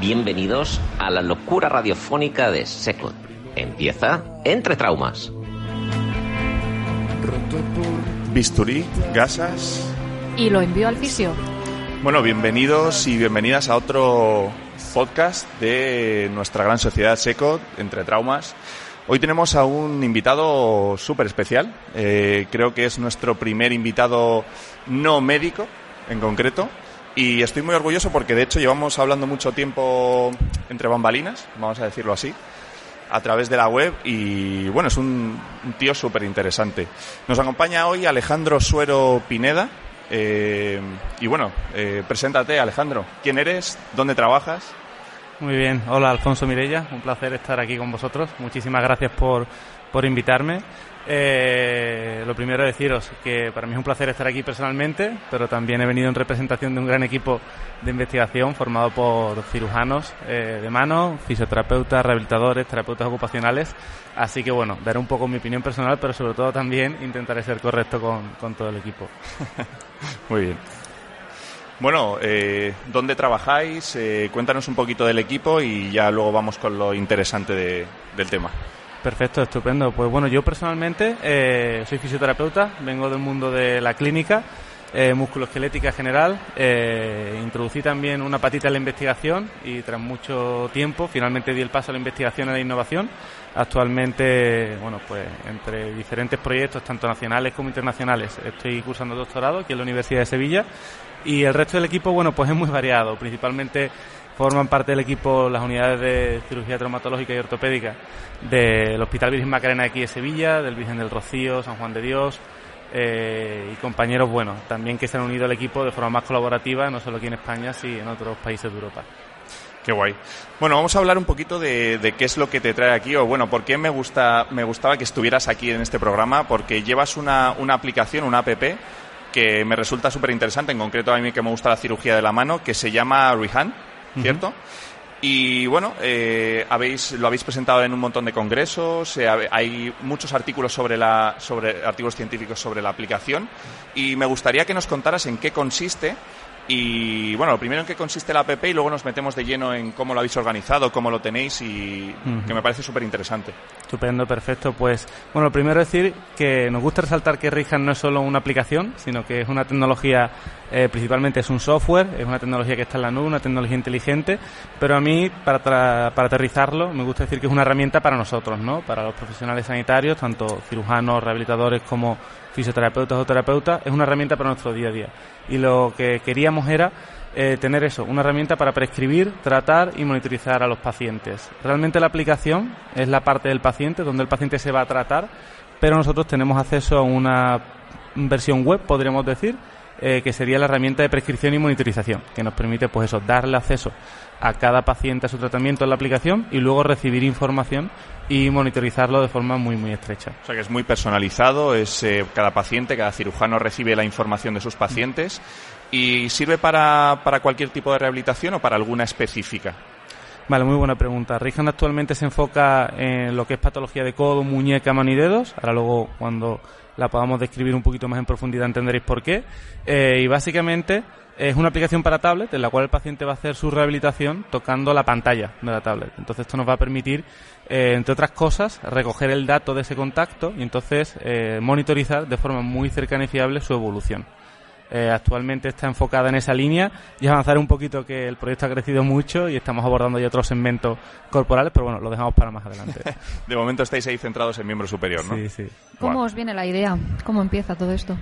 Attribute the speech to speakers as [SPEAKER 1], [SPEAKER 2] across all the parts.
[SPEAKER 1] Bienvenidos a la locura radiofónica de Secot. Empieza Entre Traumas.
[SPEAKER 2] Bisturí, gasas.
[SPEAKER 3] Y lo envió al fisio.
[SPEAKER 2] Bueno, bienvenidos y bienvenidas a otro podcast de nuestra gran sociedad Secot, Entre Traumas. Hoy tenemos a un invitado súper especial. Eh, creo que es nuestro primer invitado no médico, en concreto. Y estoy muy orgulloso porque de hecho llevamos hablando mucho tiempo entre bambalinas, vamos a decirlo así, a través de la web y bueno, es un, tío súper interesante. Nos acompaña hoy Alejandro Suero Pineda. eh, y bueno, eh, preséntate Alejandro. ¿Quién eres? ¿Dónde trabajas?
[SPEAKER 4] Muy bien, hola Alfonso Mirella, un placer estar aquí con vosotros. Muchísimas gracias por, por invitarme. Eh, lo primero deciros que para mí es un placer estar aquí personalmente, pero también he venido en representación de un gran equipo de investigación formado por cirujanos eh, de mano, fisioterapeutas, rehabilitadores, terapeutas ocupacionales. Así que bueno, daré un poco mi opinión personal, pero sobre todo también intentaré ser correcto con, con todo el equipo.
[SPEAKER 2] Muy bien. Bueno, eh, ¿dónde trabajáis? Eh, cuéntanos un poquito del equipo y ya luego vamos con lo interesante de- del tema.
[SPEAKER 4] Perfecto, estupendo. Pues bueno, yo personalmente eh, soy fisioterapeuta, vengo del mundo de la clínica, eh, general. eh, introducí también una patita en la investigación y tras mucho tiempo finalmente di el paso a la investigación y a la innovación. Actualmente, bueno, pues entre diferentes proyectos, tanto nacionales como internacionales, estoy cursando doctorado aquí en la Universidad de Sevilla y el resto del equipo, bueno, pues es muy variado. Principalmente forman parte del equipo las unidades de cirugía traumatológica y ortopédica del Hospital Virgen Macarena aquí de Sevilla, del Virgen del Rocío, San Juan de Dios eh, y compañeros, bueno, también que se han unido al equipo de forma más colaborativa, no solo aquí en España, sino en otros países de Europa.
[SPEAKER 2] Qué guay. Bueno, vamos a hablar un poquito de, qué es lo que te trae aquí, o bueno, por qué me, gusta, me gustaba que estuvieras aquí en este programa, porque llevas una, una aplicación, una app, que me resulta súper interesante, en concreto a mí que me gusta la cirugía de la mano, que se llama Rehan, ¿cierto? Y bueno, eh, habéis, lo habéis presentado en un montón de congresos, eh, hay muchos artículos sobre la, sobre artículos científicos sobre la aplicación y me gustaría que nos contaras en qué consiste y bueno, lo primero en qué consiste la app y luego nos metemos de lleno en cómo lo habéis organizado, cómo lo tenéis y que me parece súper interesante.
[SPEAKER 4] Estupendo, perfecto. Pues, bueno, lo primero decir que nos gusta resaltar que Rihan no es solo una aplicación, sino que es una tecnología, eh, principalmente es un software, es una tecnología que está en la nube, una tecnología inteligente, pero a mí, para, tra- para aterrizarlo, me gusta decir que es una herramienta para nosotros, ¿no? Para los profesionales sanitarios, tanto cirujanos, rehabilitadores como fisioterapeutas o terapeutas, es una herramienta para nuestro día a día. Y lo que queríamos era eh, tener eso, una herramienta para prescribir, tratar y monitorizar a los pacientes. Realmente la aplicación es la parte del paciente donde el paciente se va a tratar, pero nosotros tenemos acceso a una versión web, podríamos decir, eh, que sería la herramienta de prescripción y monitorización, que nos permite, pues eso, darle acceso a cada paciente a su tratamiento en la aplicación y luego recibir información y monitorizarlo de forma muy, muy estrecha.
[SPEAKER 2] O sea que es muy personalizado, es eh, cada paciente, cada cirujano recibe la información de sus pacientes y sirve para, para cualquier tipo de rehabilitación o para alguna específica.
[SPEAKER 4] Vale, muy buena pregunta. Rihan actualmente se enfoca en lo que es patología de codo, muñeca, mano y dedos. Ahora luego, cuando la podamos describir un poquito más en profundidad, entenderéis por qué. Eh, y básicamente es una aplicación para tablet en la cual el paciente va a hacer su rehabilitación tocando la pantalla de la tablet. Entonces esto nos va a permitir, eh, entre otras cosas, recoger el dato de ese contacto y entonces eh, monitorizar de forma muy cercana y fiable su evolución. Eh, actualmente está enfocada en esa línea y avanzar un poquito que el proyecto ha crecido mucho y estamos abordando ya otros segmentos corporales, pero bueno, lo dejamos para más adelante.
[SPEAKER 2] de momento estáis ahí centrados en miembro superior, ¿no?
[SPEAKER 4] Sí, sí.
[SPEAKER 3] ¿Cómo os viene la idea? ¿Cómo empieza todo esto?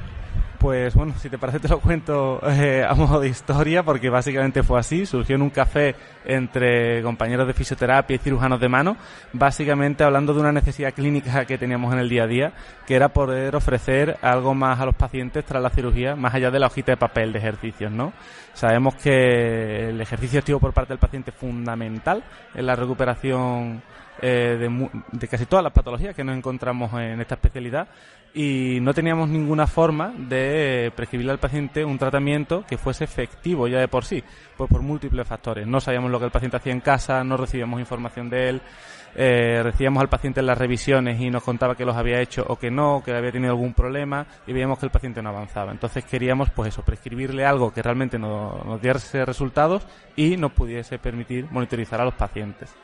[SPEAKER 4] Pues bueno, si te parece te lo cuento eh, a modo de historia, porque básicamente fue así. Surgió en un café entre compañeros de fisioterapia y cirujanos de mano, básicamente hablando de una necesidad clínica que teníamos en el día a día, que era poder ofrecer algo más a los pacientes tras la cirugía, más allá de la hojita de papel de ejercicios, ¿no? Sabemos que el ejercicio activo por parte del paciente es fundamental en la recuperación eh, de, de, casi todas las patologías que nos encontramos en esta especialidad y no teníamos ninguna forma de prescribirle al paciente un tratamiento que fuese efectivo ya de por sí, pues por múltiples factores. No sabíamos lo que el paciente hacía en casa, no recibíamos información de él, eh, recibíamos al paciente en las revisiones y nos contaba que los había hecho o que no, que había tenido algún problema y veíamos que el paciente no avanzaba. Entonces queríamos, pues eso, prescribirle algo que realmente nos, nos diese resultados y nos pudiese permitir monitorizar a los pacientes.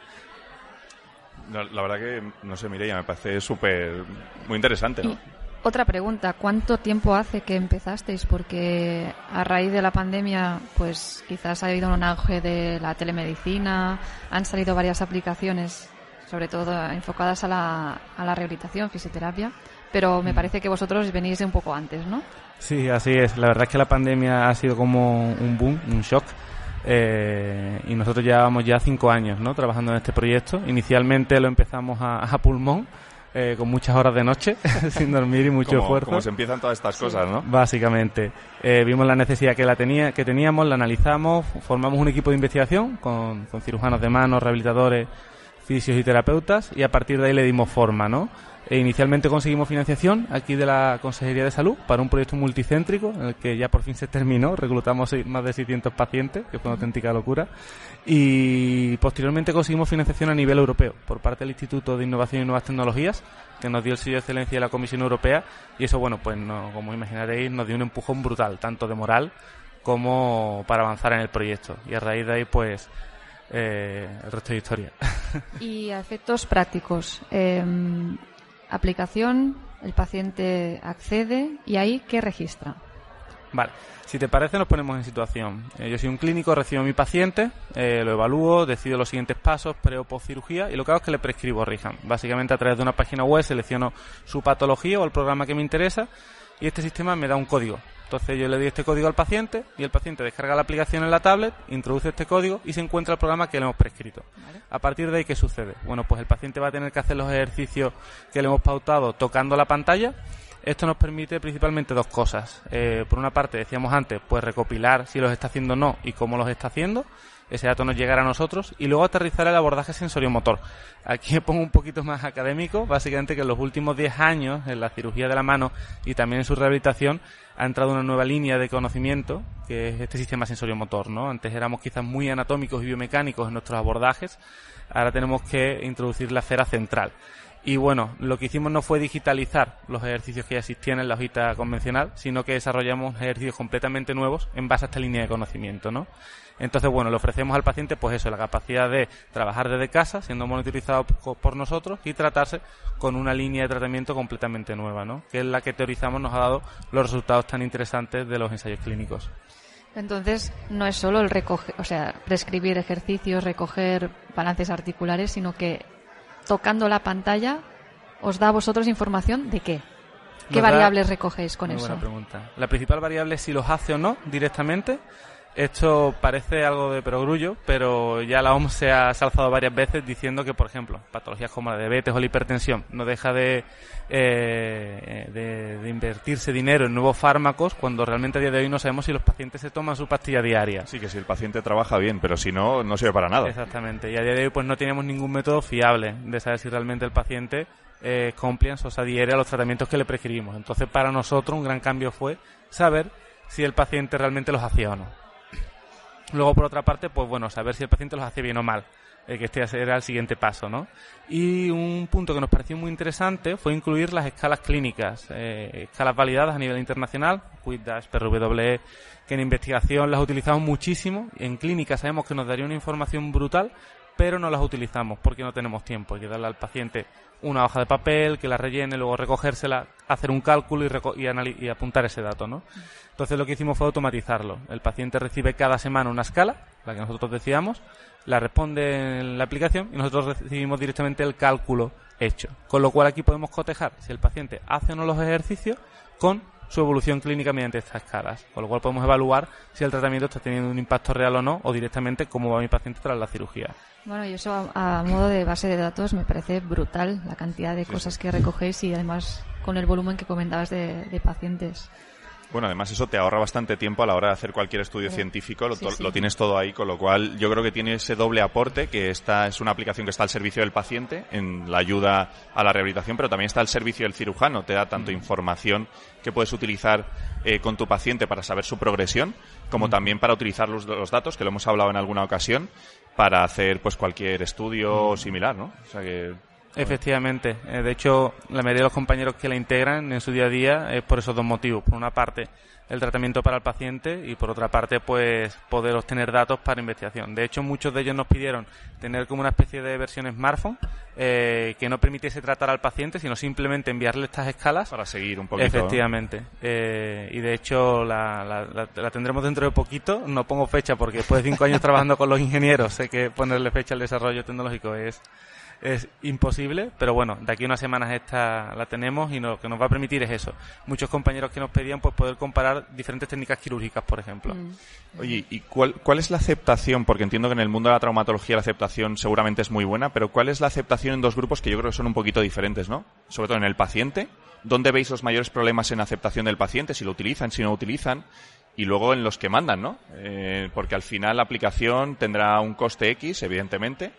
[SPEAKER 2] La, verdad que, no sé, Mireia, me parece súper, muy interesante, ¿no?
[SPEAKER 3] Otra pregunta, ¿cuánto tiempo hace que empezasteis? Porque a raíz de la pandemia, pues quizás ha habido un auge de la telemedicina, han salido varias aplicaciones, sobre todo enfocadas a la, a la rehabilitación, fisioterapia, pero me mm. parece que vosotros venís de un poco antes, ¿no?
[SPEAKER 4] Sí, así es. La verdad es que la pandemia ha sido como un boom, un shock. Eh, y nosotros llevábamos ya cinco años ¿no? trabajando en este proyecto. Inicialmente lo empezamos a pulmón, eh, con muchas horas de noche, sin dormir y mucho esfuerzo.
[SPEAKER 2] Como se empiezan todas estas cosas, ¿no?
[SPEAKER 4] Básicamente. Eh, vimos la necesidad que, la tenía, que teníamos, la analizamos, formamos un equipo de investigación con, con cirujanos de manos, rehabilitadores, fisios y terapeutas y a partir de ahí le dimos forma, ¿no? E inicialmente conseguimos financiación aquí de la Consejería de Salud para un proyecto multicéntrico en el que ya por fin se terminó, reclutamos más de 600 pacientes, que fue una auténtica locura, y posteriormente conseguimos financiación a nivel europeo por parte del Instituto de Innovación y Nuevas Tecnologías, que nos dio el sello de excelencia de la Comisión Europea, y eso, bueno, pues como imaginaréis, nos dio un empujón brutal, tanto de moral como para avanzar en el proyecto. Y a raíz de ahí, pues, eh, el resto de historia.
[SPEAKER 3] Y a efectos prácticos, eh, aplicación, el paciente accede y ahí, ¿qué registra?
[SPEAKER 4] Vale, si te parece nos ponemos en situación. Eh, yo soy un clínico, recibo a mi paciente, eh, lo evalúo, decido los siguientes pasos, pre o post cirugía y lo que hago es que le prescribo Rihan. Básicamente a través de una página web selecciono su patología o el programa que me interesa y este sistema me da un código. Entonces yo le doy este código al paciente y el paciente descarga la aplicación en la tablet, introduce este código y se encuentra el programa que le hemos prescrito. A partir de ahí, ¿qué sucede? Bueno, pues el paciente va a tener que hacer los ejercicios que le hemos pautado tocando la pantalla. Esto nos permite principalmente dos cosas. Eh, por una parte, decíamos antes, pues recopilar si los está haciendo o no y cómo los está haciendo ese dato nos llegará a nosotros y luego aterrizar el abordaje sensoriomotor. Aquí pongo un poquito más académico, básicamente que en los últimos 10 años en la cirugía de la mano y también en su rehabilitación ha entrado una nueva línea de conocimiento que es este sistema sensoriomotor, ¿no? Antes éramos quizás muy anatómicos y biomecánicos en nuestros abordajes, ahora tenemos que introducir la cera central. Y bueno, lo que hicimos no fue digitalizar los ejercicios que ya existían en la hojita convencional, sino que desarrollamos ejercicios completamente nuevos en base a esta línea de conocimiento, ¿no? Entonces, bueno, le ofrecemos al paciente, pues eso, la capacidad de trabajar desde casa, siendo monitorizado por nosotros y tratarse con una línea de tratamiento completamente nueva, ¿no? Que es la que teorizamos nos ha dado los resultados tan interesantes de los ensayos clínicos.
[SPEAKER 3] Entonces, no es solo el recoger, o sea, prescribir ejercicios, recoger balances articulares, sino que tocando la pantalla os da a vosotros información de qué. ¿Qué variables recogéis con eso?
[SPEAKER 4] Buena pregunta. La principal variable es si los hace o no directamente esto parece algo de perogrullo, pero ya la OMS se ha alzado varias veces diciendo que, por ejemplo, patologías como la diabetes o la hipertensión no deja de, eh, de, invertirse dinero en nuevos fármacos cuando realmente a día de hoy no sabemos si los pacientes se toman su pastilla diaria.
[SPEAKER 2] Sí, que si el paciente trabaja bien, pero si no, no sirve para nada.
[SPEAKER 4] Exactamente. Y a día de hoy pues no tenemos ningún método fiable de saber si realmente el paciente eh, compliance o se adhiere a los tratamientos que le prescribimos. Entonces, para nosotros un gran cambio fue saber si el paciente realmente los hacía o no. Luego, por otra parte, pues bueno, saber si el paciente los hace bien o mal, eh, que este era el siguiente paso, ¿no? Y un punto que nos pareció muy interesante fue incluir las escalas clínicas, eh, escalas validadas a nivel internacional, QuickDash, PRWE, que en investigación las utilizamos muchísimo, en clínica sabemos que nos daría una información brutal, pero no las utilizamos porque no tenemos tiempo. Hay que darle al paciente una hoja de papel, que la rellene, luego recogérsela, hacer un cálculo y, apuntar ese dato, ¿no? Entonces lo que hicimos fue automatizarlo. El paciente recibe cada semana una escala, la que nosotros decíamos, la responde en la aplicación y nosotros recibimos directamente el cálculo hecho. Con lo cual aquí podemos cotejar si el paciente hace o no los ejercicios con su evolución clínica mediante estas escalas, con lo cual podemos evaluar si el tratamiento está teniendo un impacto real o no, o directamente cómo va mi paciente tras la cirugía.
[SPEAKER 3] Bueno, y eso a, modo de base de datos me parece brutal la cantidad de cosas que recogéis y además con el volumen que comentabas de pacientes.
[SPEAKER 2] Bueno, además eso te ahorra bastante tiempo a la hora de hacer cualquier estudio científico, lo, tienes todo ahí, con lo cual yo creo que tiene ese doble aporte, que esta es una aplicación que está al servicio del paciente en la ayuda a la rehabilitación, pero también está al servicio del cirujano, te da tanto información que puedes utilizar eh, con tu paciente para saber su progresión, como también para utilizar los, los, datos, que lo hemos hablado en alguna ocasión, para hacer pues cualquier estudio similar, ¿no? O sea que
[SPEAKER 4] Efectivamente. Eh, de hecho, la mayoría de los compañeros que la integran en su día a día es por esos dos motivos. Por una parte, el tratamiento para el paciente y por otra parte, pues poder obtener datos para investigación. De hecho, muchos de ellos nos pidieron tener como una especie de versión smartphone eh, que no permitiese tratar al paciente, sino simplemente enviarle estas escalas.
[SPEAKER 2] Para seguir un poquito.
[SPEAKER 4] Efectivamente. Eh, y de hecho, la, la, tendremos dentro de poquito. No pongo fecha porque después de cinco años trabajando con los ingenieros, sé que ponerle fecha al desarrollo tecnológico es es imposible, pero bueno, de aquí a unas semanas esta la tenemos y lo que nos va a permitir es eso. Muchos compañeros que nos pedían pues poder comparar diferentes técnicas quirúrgicas, por ejemplo.
[SPEAKER 2] Mm. Oye, ¿y cuál, cuál es la aceptación? Porque entiendo que en el mundo de la traumatología la aceptación seguramente es muy buena, pero ¿cuál es la aceptación en dos grupos que yo creo que son un poquito diferentes, ¿no? Sobre todo en el paciente. ¿Dónde veis los mayores problemas en aceptación del paciente? Si lo utilizan, si no utilizan y luego en los que mandan, ¿no? Eh, porque al final la aplicación tendrá un coste X, evidentemente,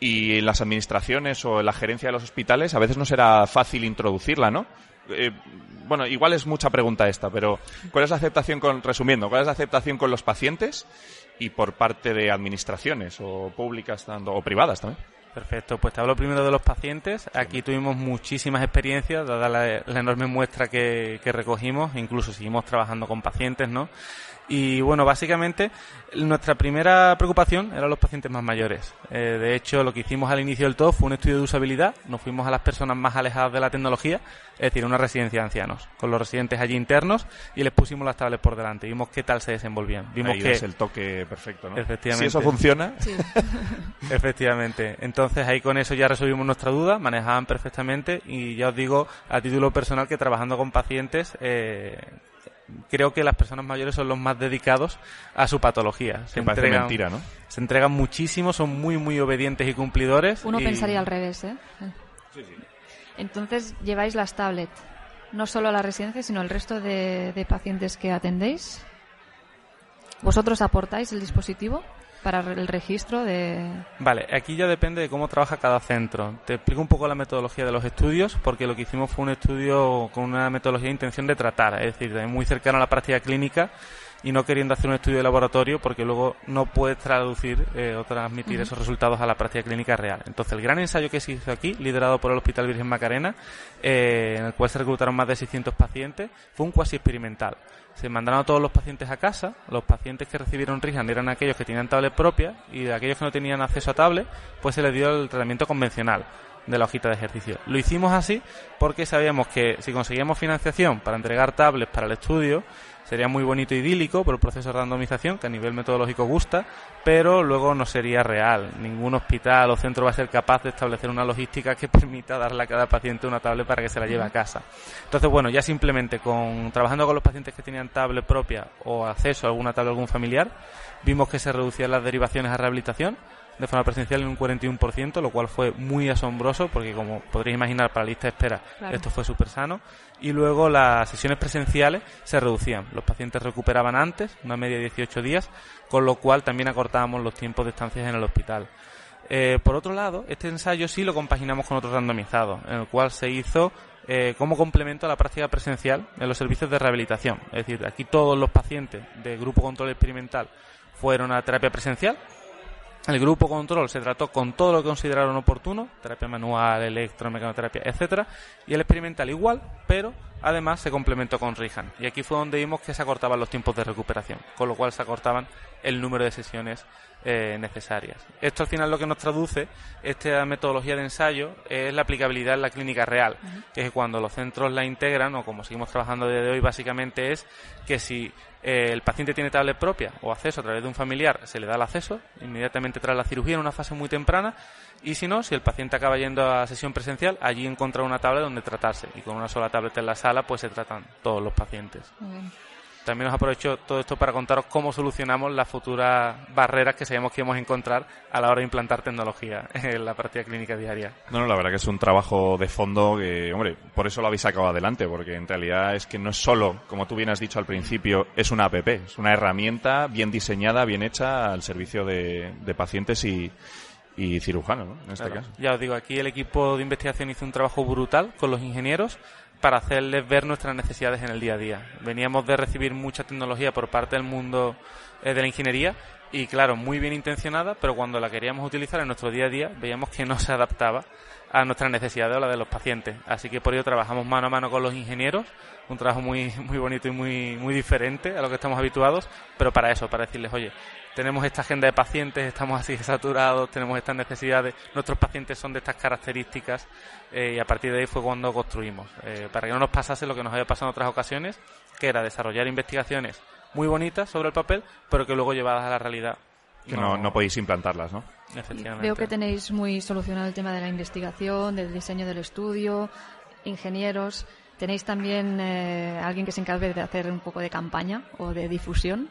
[SPEAKER 2] y en las administraciones o en la gerencia de los hospitales a veces no será fácil introducirla, ¿no? Eh, bueno, igual es mucha pregunta esta, pero ¿cuál es la aceptación con, resumiendo, cuál es la aceptación con los pacientes y por parte de administraciones o públicas o privadas también?
[SPEAKER 4] Perfecto, pues te hablo primero de los pacientes. Aquí tuvimos muchísimas experiencias, dada la, enorme muestra que, que, recogimos, incluso seguimos trabajando con pacientes, ¿no? Y bueno, básicamente nuestra primera preocupación eran los pacientes más mayores. Eh, de hecho, lo que hicimos al inicio del todo fue un estudio de usabilidad. Nos fuimos a las personas más alejadas de la tecnología, es decir, una residencia de ancianos, con los residentes allí internos y les pusimos las tablets por delante. Vimos qué tal se desenvolvían. Vimos
[SPEAKER 2] Ahí
[SPEAKER 4] que
[SPEAKER 2] es el toque perfecto, ¿no?
[SPEAKER 4] Efectivamente.
[SPEAKER 2] Si eso funciona.
[SPEAKER 4] efectivamente. Entonces ahí con eso ya resolvimos nuestra duda, manejaban perfectamente y ya os digo a título personal que trabajando con pacientes eh, creo que las personas mayores son los más dedicados a su patología.
[SPEAKER 2] Se entregan, mentira, ¿no?
[SPEAKER 4] Se entregan muchísimo, son muy, muy obedientes y cumplidores.
[SPEAKER 3] Uno pensaría al revés, ¿eh? Sí, sí. Entonces, lleváis las tablets, no solo a la residencia, sino al resto de pacientes que atendéis. ¿Vosotros aportáis el dispositivo? Para el registro de...
[SPEAKER 4] Vale, aquí ya depende de cómo trabaja cada centro. Te explico un poco la metodología de los estudios, porque lo que hicimos fue un estudio con una metodología de intención de tratar, es decir, muy cercano a la práctica clínica y no queriendo hacer un estudio de laboratorio porque luego no puedes traducir eh, o transmitir esos resultados a la práctica clínica real. Entonces, el gran ensayo que se hizo aquí, liderado por el Hospital Virgen Macarena, eh, en el cual se reclutaron más de 600 pacientes, fue un cuasi experimental se mandaron a todos los pacientes a casa. Los pacientes que recibieron Rihan eran aquellos que tenían tablet propia y de aquellos que no tenían acceso a tablet, pues se les dio el tratamiento convencional de la hojita de ejercicio. Lo hicimos así porque sabíamos que si conseguíamos financiación para entregar tablets para el estudio, sería muy bonito idílico por el proceso de randomización, que a nivel metodológico gusta, pero luego no sería real. Ningún hospital o centro va a ser capaz de establecer una logística que permita darle a cada paciente una tablet para que se la lleve a casa. Entonces, bueno, ya simplemente con trabajando con los pacientes que tenían tablet propia o acceso a alguna tablet algún familiar, vimos que se reducían las derivaciones a rehabilitación de forma presencial en un 41%, lo cual fue muy asombroso porque como podréis imaginar para la lista de espera esto fue súper sano. Y luego las sesiones presenciales se reducían. Los pacientes recuperaban antes, una media de 18 días, con lo cual también acortábamos los tiempos de estancias en el hospital. Eh, por otro lado, este ensayo sí lo compaginamos con otro randomizado, en el cual se hizo eh, como complemento a la práctica presencial en los servicios de rehabilitación. Es decir, aquí todos los pacientes de grupo control experimental fueron a terapia presencial, el grupo control se trató con todo lo que consideraron oportuno, terapia manual, electromecanoterapia, etcétera, y el experimental igual, pero además se complementó con Rihan. Y aquí fue donde vimos que se acortaban los tiempos de recuperación, con lo cual se acortaban el número de sesiones eh, necesarias. Esto al final lo que nos traduce, esta metodología de ensayo, es la aplicabilidad en la clínica real, que es cuando los centros la integran, o como seguimos trabajando desde hoy, básicamente es que si el paciente tiene tablet propia o acceso a través de un familiar, se le da el acceso inmediatamente tras la cirugía en una fase muy temprana, y si no, si el paciente acaba yendo a sesión presencial, allí encontrar una tablet donde tratarse, y con una sola tablet en la sala, pues se tratan todos los pacientes. También os aprovecho todo esto para contaros cómo solucionamos las futuras barreras que sabemos que íbamos a encontrar a la hora de implantar tecnología en la práctica clínica diaria.
[SPEAKER 2] No, no, la verdad que es un trabajo de fondo que, hombre, por eso lo habéis sacado adelante, porque en realidad es que no es solo, como tú bien has dicho al principio, es una app, es una herramienta bien diseñada, bien hecha al servicio de, pacientes y, y cirujano, ¿no? En este caso.
[SPEAKER 4] Ya os digo, aquí el equipo de investigación hizo un trabajo brutal con los ingenieros para hacerles ver nuestras necesidades en el día a día. Veníamos de recibir mucha tecnología por parte del mundo eh, de la ingeniería y claro, muy bien intencionada, pero cuando la queríamos utilizar en nuestro día a día veíamos que no se adaptaba a nuestras necesidades o la de los pacientes. Así que por ello trabajamos mano a mano con los ingenieros, un trabajo muy, muy bonito y muy, muy diferente a lo que estamos habituados, pero para eso, para decirles, oye, tenemos esta agenda de pacientes, estamos así saturados, tenemos estas necesidades, nuestros pacientes son de estas características eh, y a partir de ahí fue cuando construimos, eh, para que no nos pasase lo que nos había pasado en otras ocasiones, que era desarrollar investigaciones muy bonitas sobre el papel, pero que luego llevadas a la realidad
[SPEAKER 2] que no, no, podéis implantarlas, ¿no?
[SPEAKER 3] Veo que tenéis muy solucionado el tema de la investigación, del diseño del estudio, ingenieros. ¿Tenéis también eh, alguien que se encargue de hacer un poco de campaña o de difusión?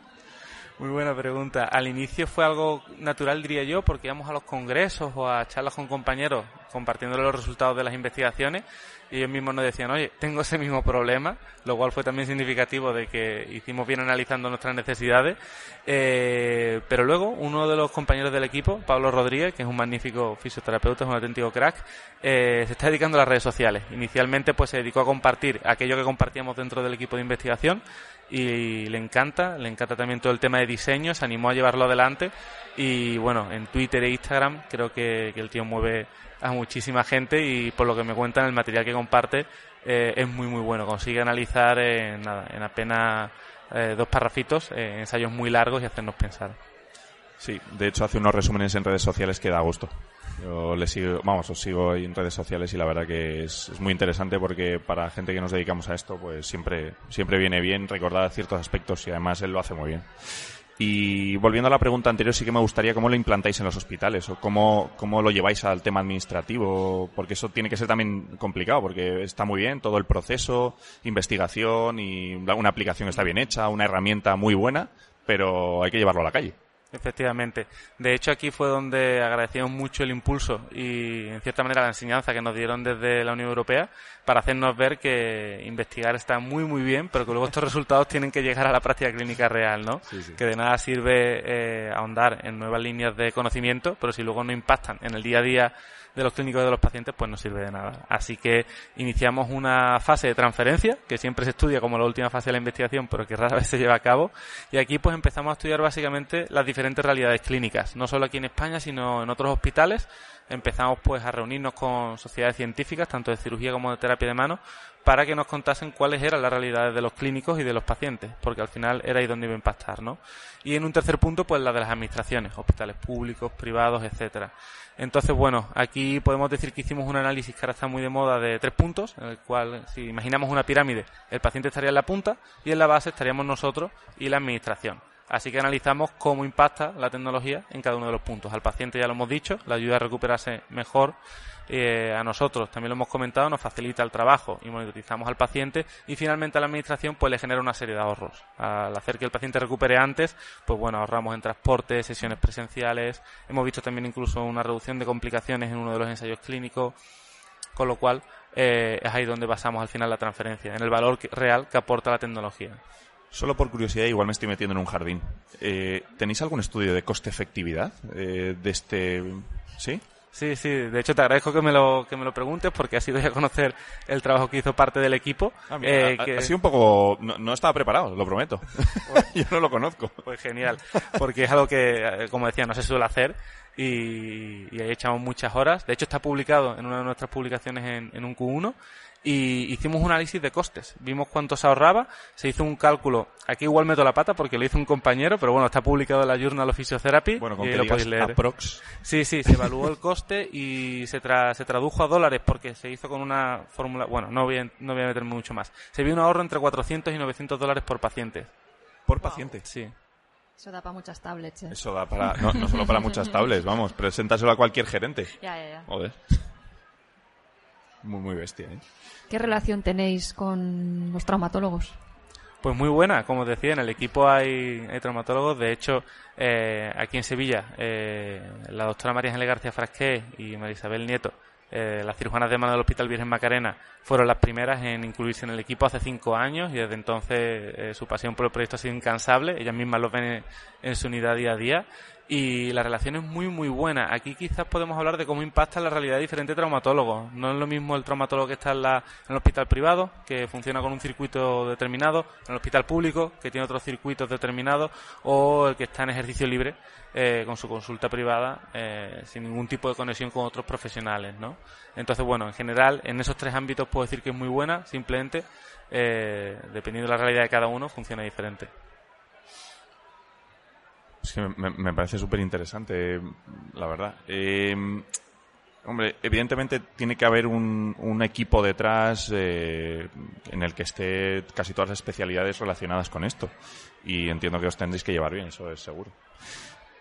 [SPEAKER 4] Muy buena pregunta. Al inicio fue algo natural, diría yo, porque íbamos a los congresos o a charlas con compañeros compartiendo los resultados de las investigaciones y ellos mismos nos decían, oye, tengo ese mismo problema, lo cual fue también significativo de que hicimos bien analizando nuestras necesidades. Eh, pero luego uno de los compañeros del equipo, Pablo Rodríguez, que es un magnífico fisioterapeuta, es un auténtico crack, eh, se está dedicando a las redes sociales. Inicialmente pues se dedicó a compartir aquello que compartíamos dentro del equipo de investigación y le encanta, le encanta también todo el tema de diseño, se animó a llevarlo adelante y bueno, en Twitter e Instagram creo que, el tío mueve a muchísima gente y por lo que me cuentan el material que comparte eh, es muy muy bueno, consigue analizar en, nada, en apenas eh, dos parrafitos, eh, ensayos muy largos y hacernos pensar.
[SPEAKER 2] Sí, de hecho hace unos resúmenes en redes sociales que da gusto. Yo le sigo, vamos, os sigo en redes sociales y la verdad que es, muy interesante porque para gente que nos dedicamos a esto, pues siempre, siempre viene bien recordar ciertos aspectos y además él lo hace muy bien. Y volviendo a la pregunta anterior, sí que me gustaría cómo lo implantáis en los hospitales o cómo, cómo lo lleváis al tema administrativo, porque eso tiene que ser también complicado, porque está muy bien todo el proceso, investigación y una aplicación está bien hecha, una herramienta muy buena, pero hay que llevarlo a la calle.
[SPEAKER 4] Efectivamente. De hecho, aquí fue donde agradecemos mucho el impulso y, en cierta manera, la enseñanza que nos dieron desde la Unión Europea para hacernos ver que investigar está muy, muy bien, pero que luego estos resultados tienen que llegar a la práctica clínica real, ¿no? Que de nada sirve eh, ahondar en nuevas líneas de conocimiento, pero si luego no impactan en el día a día de los clínicos y de los pacientes, pues no sirve de nada. Así que iniciamos una fase de transferencia, que siempre se estudia como la última fase de la investigación, pero que rara vez se lleva a cabo. Y aquí pues empezamos a estudiar básicamente las diferentes realidades clínicas, no solo aquí en España, sino en otros hospitales. Empezamos pues a reunirnos con sociedades científicas, tanto de cirugía como de terapia de mano, para que nos contasen cuáles eran las realidades de los clínicos y de los pacientes, porque al final era ahí donde iba a impactar, ¿no? Y en un tercer punto, pues la de las administraciones, hospitales públicos, privados, etcétera. Entonces, bueno, aquí podemos decir que hicimos un análisis que ahora está muy de moda de tres puntos, en el cual, si imaginamos una pirámide, el paciente estaría en la punta y en la base estaríamos nosotros y la administración. Así que analizamos cómo impacta la tecnología en cada uno de los puntos. Al paciente ya lo hemos dicho, la ayuda a recuperarse mejor eh, a nosotros, también lo hemos comentado, nos facilita el trabajo y monitorizamos al paciente y finalmente a la administración pues le genera una serie de ahorros. Al hacer que el paciente recupere antes, pues bueno, ahorramos en transporte, sesiones presenciales, hemos visto también incluso una reducción de complicaciones en uno de los ensayos clínicos, con lo cual eh, es ahí donde basamos al final la transferencia, en el valor real que aporta la tecnología.
[SPEAKER 2] Solo por curiosidad, igual me estoy metiendo en un jardín. Eh, ¿Tenéis algún estudio de coste-efectividad de este... ¿Sí?
[SPEAKER 4] Sí, sí, de hecho te agradezco que me lo, que me lo preguntes porque ha sido ya conocer el trabajo que hizo parte del equipo.
[SPEAKER 2] Ah, eh, ha, sido un poco... No, estaba preparado, lo prometo. Yo no lo conozco.
[SPEAKER 4] Pues genial, porque es algo que, eh, como decía, no se suele hacer y, ahí echamos muchas horas. De hecho, está publicado en una de nuestras publicaciones en, en un Q1 y hicimos un análisis de costes. Vimos cuánto se ahorraba, se hizo un cálculo. Aquí igual meto la pata porque lo hizo un compañero, pero bueno, está publicado en la Journal of Physiotherapy.
[SPEAKER 2] Bueno, con
[SPEAKER 4] y
[SPEAKER 2] que
[SPEAKER 4] lo podéis leer.
[SPEAKER 2] Aprox.
[SPEAKER 4] Sí, sí, se evaluó el coste y se, tra se tradujo a dólares porque se hizo con una fórmula. Bueno, no voy, a, no voy a meterme mucho más. Se vio un ahorro entre 400 y 900 dólares por paciente.
[SPEAKER 2] ¿Por paciente?
[SPEAKER 4] Sí.
[SPEAKER 3] Eso da para muchas tablets. ¿eh?
[SPEAKER 2] Eso da para. No, no solo para muchas tablets, vamos, preséntaselo a cualquier gerente.
[SPEAKER 3] Ya, ya, ya.
[SPEAKER 2] Joder. Muy, muy bestia, ¿eh?
[SPEAKER 3] ¿Qué relación tenéis con los traumatólogos?
[SPEAKER 4] Pues muy buena, como os decía, en el equipo hay, hay traumatólogos. De hecho, eh, aquí en Sevilla, eh, la doctora María Ángeles García Frasqué y María Isabel Nieto, eh, las cirujanas de mano del Hospital Virgen Macarena, fueron las primeras en incluirse en el equipo hace cinco años y desde entonces eh, su pasión por el proyecto ha sido incansable. Ellas mismas lo ven en, en su unidad día a día y la relación es muy muy buena. Aquí quizás podemos hablar de cómo impacta la realidad de diferentes traumatólogos. No es lo mismo el traumatólogo que está en, la, en el hospital privado, que funciona con un circuito determinado, en el hospital público, que tiene otros circuitos determinados, o el que está en ejercicio libre, eh, con su consulta privada, eh, sin ningún tipo de conexión con otros profesionales, ¿no? Entonces, bueno, en general, en esos tres ámbitos puedo decir que es muy buena, simplemente, eh, dependiendo de la realidad de cada uno, funciona diferente.
[SPEAKER 2] Sí, me, me parece súper interesante, la verdad. Eh, hombre, evidentemente tiene que haber un, un equipo detrás eh, en el que esté casi todas las especialidades relacionadas con esto. Y entiendo que os tendréis que llevar bien, eso es seguro.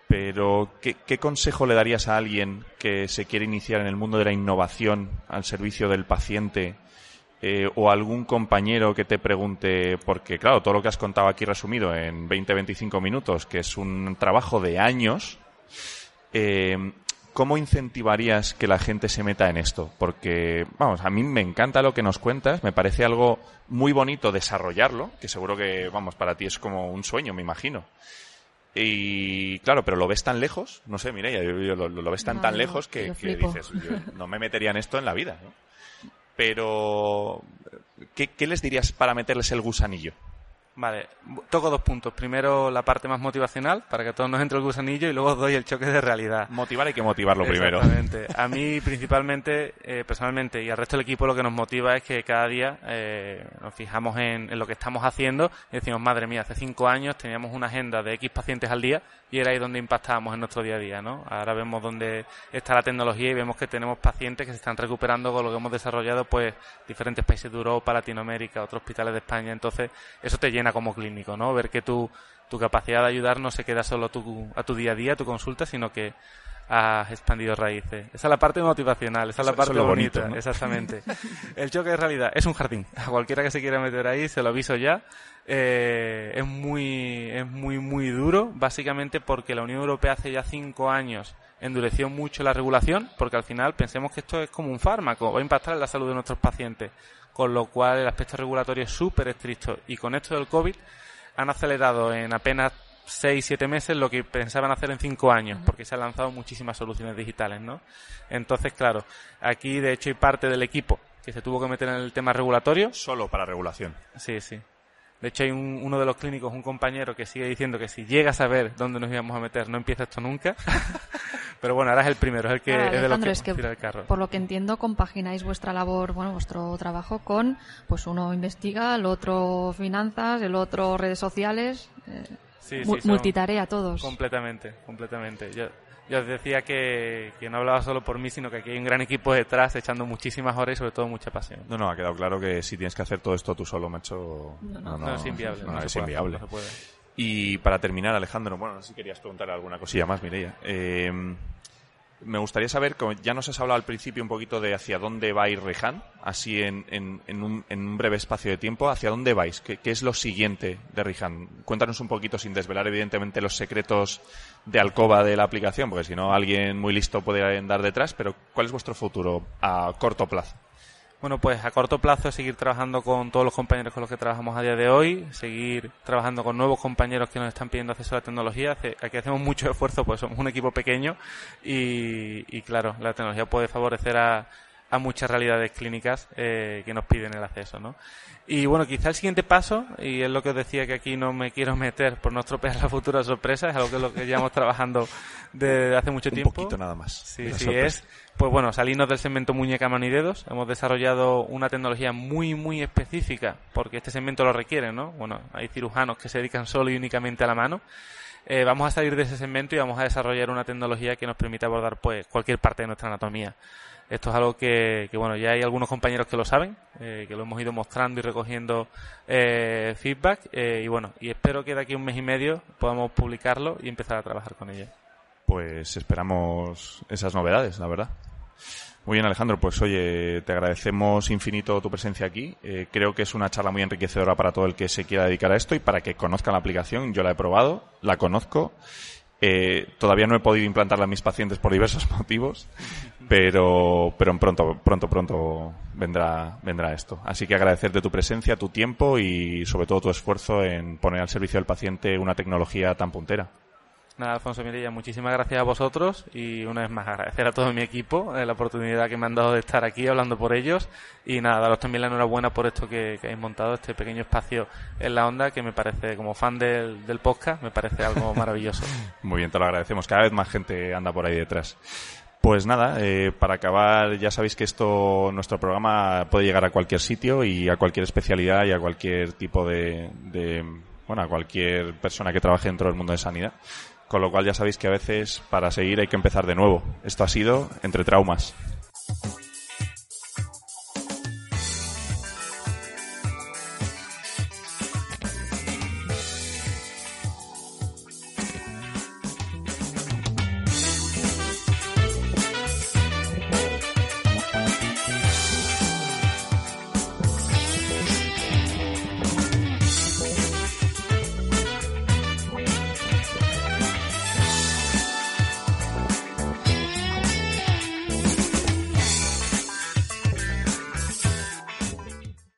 [SPEAKER 2] Pero, ¿qué, ¿qué consejo le darías a alguien que se quiere iniciar en el mundo de la innovación al servicio del paciente? Eh, o algún compañero que te pregunte, porque claro, todo lo que has contado aquí resumido en 20-25 minutos, que es un trabajo de años, eh, ¿cómo incentivarías que la gente se meta en esto? Porque, vamos, a mí me encanta lo que nos cuentas, me parece algo muy bonito desarrollarlo, que seguro que, vamos, para ti es como un sueño, me imagino. Y claro, pero lo ves tan lejos, no sé, mira, lo, lo, ves tan
[SPEAKER 3] No,
[SPEAKER 2] tan
[SPEAKER 3] yo-
[SPEAKER 2] lejos que,
[SPEAKER 3] yo
[SPEAKER 2] que dices, yo no me metería en esto en la vida, ¿no? Pero, ¿qué, les dirías para meterles el gusanillo?
[SPEAKER 4] Vale, toco dos puntos. Primero la parte más motivacional, para que a todos nos entre el gusanillo, y luego os doy el choque de realidad.
[SPEAKER 2] Motivar hay que motivarlo primero.
[SPEAKER 4] Exactamente. A mí, principalmente, eh, personalmente, y al resto del equipo, lo que nos motiva es que cada día eh, nos fijamos en, en lo que estamos haciendo y decimos, madre mía, hace cinco años teníamos una agenda de X pacientes al día y era ahí donde impactábamos en nuestro día a día, ¿no? Ahora vemos dónde está la tecnología y vemos que tenemos pacientes que se están recuperando con lo que hemos desarrollado, pues, diferentes países de Europa, Latinoamérica, otros hospitales de España. Entonces, eso te llena como clínico, ¿no? Ver que tu, tu capacidad de ayudar no se queda solo a tu, a tu día a día, a tu consulta, sino que has expandido raíces. Esa es la parte motivacional, esa es la parte
[SPEAKER 2] es
[SPEAKER 4] bonita,
[SPEAKER 2] bonito, ¿no?
[SPEAKER 4] exactamente. El choque de realidad es un jardín. A cualquiera que se quiera meter ahí, se lo aviso ya. Eh, es muy, es muy, muy duro, básicamente porque la Unión Europea hace ya cinco años endureció mucho la regulación, porque al final pensemos que esto es como un fármaco, va a impactar en la salud de nuestros pacientes, con lo cual el aspecto regulatorio es súper estricto. Y con esto del COVID han acelerado en apenas seis, siete meses lo que pensaban hacer en cinco años, porque se han lanzado muchísimas soluciones digitales, ¿no? Entonces, claro, aquí de hecho hay parte del equipo que se tuvo que meter en el tema regulatorio.
[SPEAKER 2] Solo para regulación.
[SPEAKER 4] Sí, sí. De hecho, hay un- uno de los clínicos, un compañero, que sigue diciendo que si llega a saber dónde nos íbamos a meter, no empieza esto nunca. Pero bueno, ahora es el primero, es el que es de los que,
[SPEAKER 3] es que
[SPEAKER 4] tira el carro.
[SPEAKER 3] por lo que entiendo compagináis vuestra labor, bueno, vuestro trabajo con, pues uno investiga, el otro finanzas, el otro redes sociales, eh,
[SPEAKER 4] Sí, sí,
[SPEAKER 3] multitarea todos.
[SPEAKER 4] Completamente, completamente. Yo, yo os decía que, que no hablaba solo por mí, sino que aquí hay un gran equipo detrás echando muchísimas horas y sobre todo mucha pasión.
[SPEAKER 2] No, no, ha quedado claro que si tienes que hacer todo esto tú solo, macho.
[SPEAKER 3] No,
[SPEAKER 2] No,
[SPEAKER 4] No, es inviable.
[SPEAKER 2] no, es
[SPEAKER 4] puede
[SPEAKER 2] inviable.
[SPEAKER 4] no se puede.
[SPEAKER 2] Y para terminar, Alejandro, bueno, no sé si querías preguntar alguna cosilla más, Mireia. Eh, me gustaría saber, ya nos has hablado al principio un poquito de hacia dónde va a ir Rehan, así en, un, breve espacio de tiempo, ¿hacia dónde vais? ¿Qué, es lo siguiente de Rehan? Cuéntanos un poquito, sin desvelar evidentemente los secretos de alcoba de la aplicación, porque si no alguien muy listo puede andar detrás, pero ¿cuál es vuestro futuro a corto plazo?
[SPEAKER 4] Bueno, pues a corto plazo seguir trabajando con todos los compañeros con los que trabajamos a día de hoy, seguir trabajando con nuevos compañeros que nos están pidiendo acceso a la tecnología. Aquí hacemos mucho esfuerzo, pues somos un equipo pequeño y, y claro, la tecnología puede favorecer a, a muchas realidades clínicas eh, que nos piden el acceso, ¿no? Y bueno, quizá el siguiente paso, y es lo que os decía que aquí no me quiero meter por no estropear la futura sorpresa, es algo que, lo que llevamos trabajando desde hace mucho tiempo.
[SPEAKER 2] Un poquito nada más.
[SPEAKER 4] Sí, sí, es, pues bueno, salirnos del segmento muñeca, mano y dedos. Hemos desarrollado una tecnología muy, muy específica, porque este segmento lo requiere, ¿no? Bueno, hay cirujanos que se dedican solo y únicamente a la mano. Eh, vamos a salir de ese segmento y vamos a desarrollar una tecnología que nos permita abordar pues cualquier parte de nuestra anatomía. Esto es algo que, bueno, ya hay algunos compañeros que lo saben, eh, que lo hemos ido mostrando y recogiendo eh, feedback eh, y bueno, y espero que de aquí a un mes y medio podamos publicarlo y empezar a trabajar con ello.
[SPEAKER 2] Pues esperamos esas novedades, la verdad. Muy bien, Alejandro. Pues oye, te agradecemos infinito tu presencia aquí. creo que es una charla muy enriquecedora para todo el que se quiera dedicar a esto y para que conozcan la aplicación. Yo la he probado, la conozco eh, todavía no he podido implantarla a mis pacientes por diversos motivos, pero, pero pronto, pronto, pronto vendrá, vendrá esto. Así que agradecerte tu presencia, tu tiempo y sobre todo tu esfuerzo en poner al servicio del paciente una tecnología tan puntera.
[SPEAKER 4] Nada, Alfonso Mirilla, muchísimas gracias a vosotros y una vez más agradecer a todo mi equipo eh, la oportunidad que me han dado de estar aquí hablando por ellos y nada, daros también la enhorabuena por esto que, habéis montado, este pequeño espacio en la onda que me parece, como fan del, del podcast, me parece algo maravilloso.
[SPEAKER 2] Muy bien, te lo agradecemos. Cada vez más gente anda por ahí detrás. Pues nada, eh, para acabar, ya sabéis que esto, nuestro programa puede llegar a cualquier sitio y a cualquier especialidad y a cualquier tipo de, de bueno, a cualquier persona que trabaje dentro del mundo de sanidad. Con lo cual ya sabéis que a veces para seguir hay que empezar de nuevo. Esto ha sido Entre Traumas.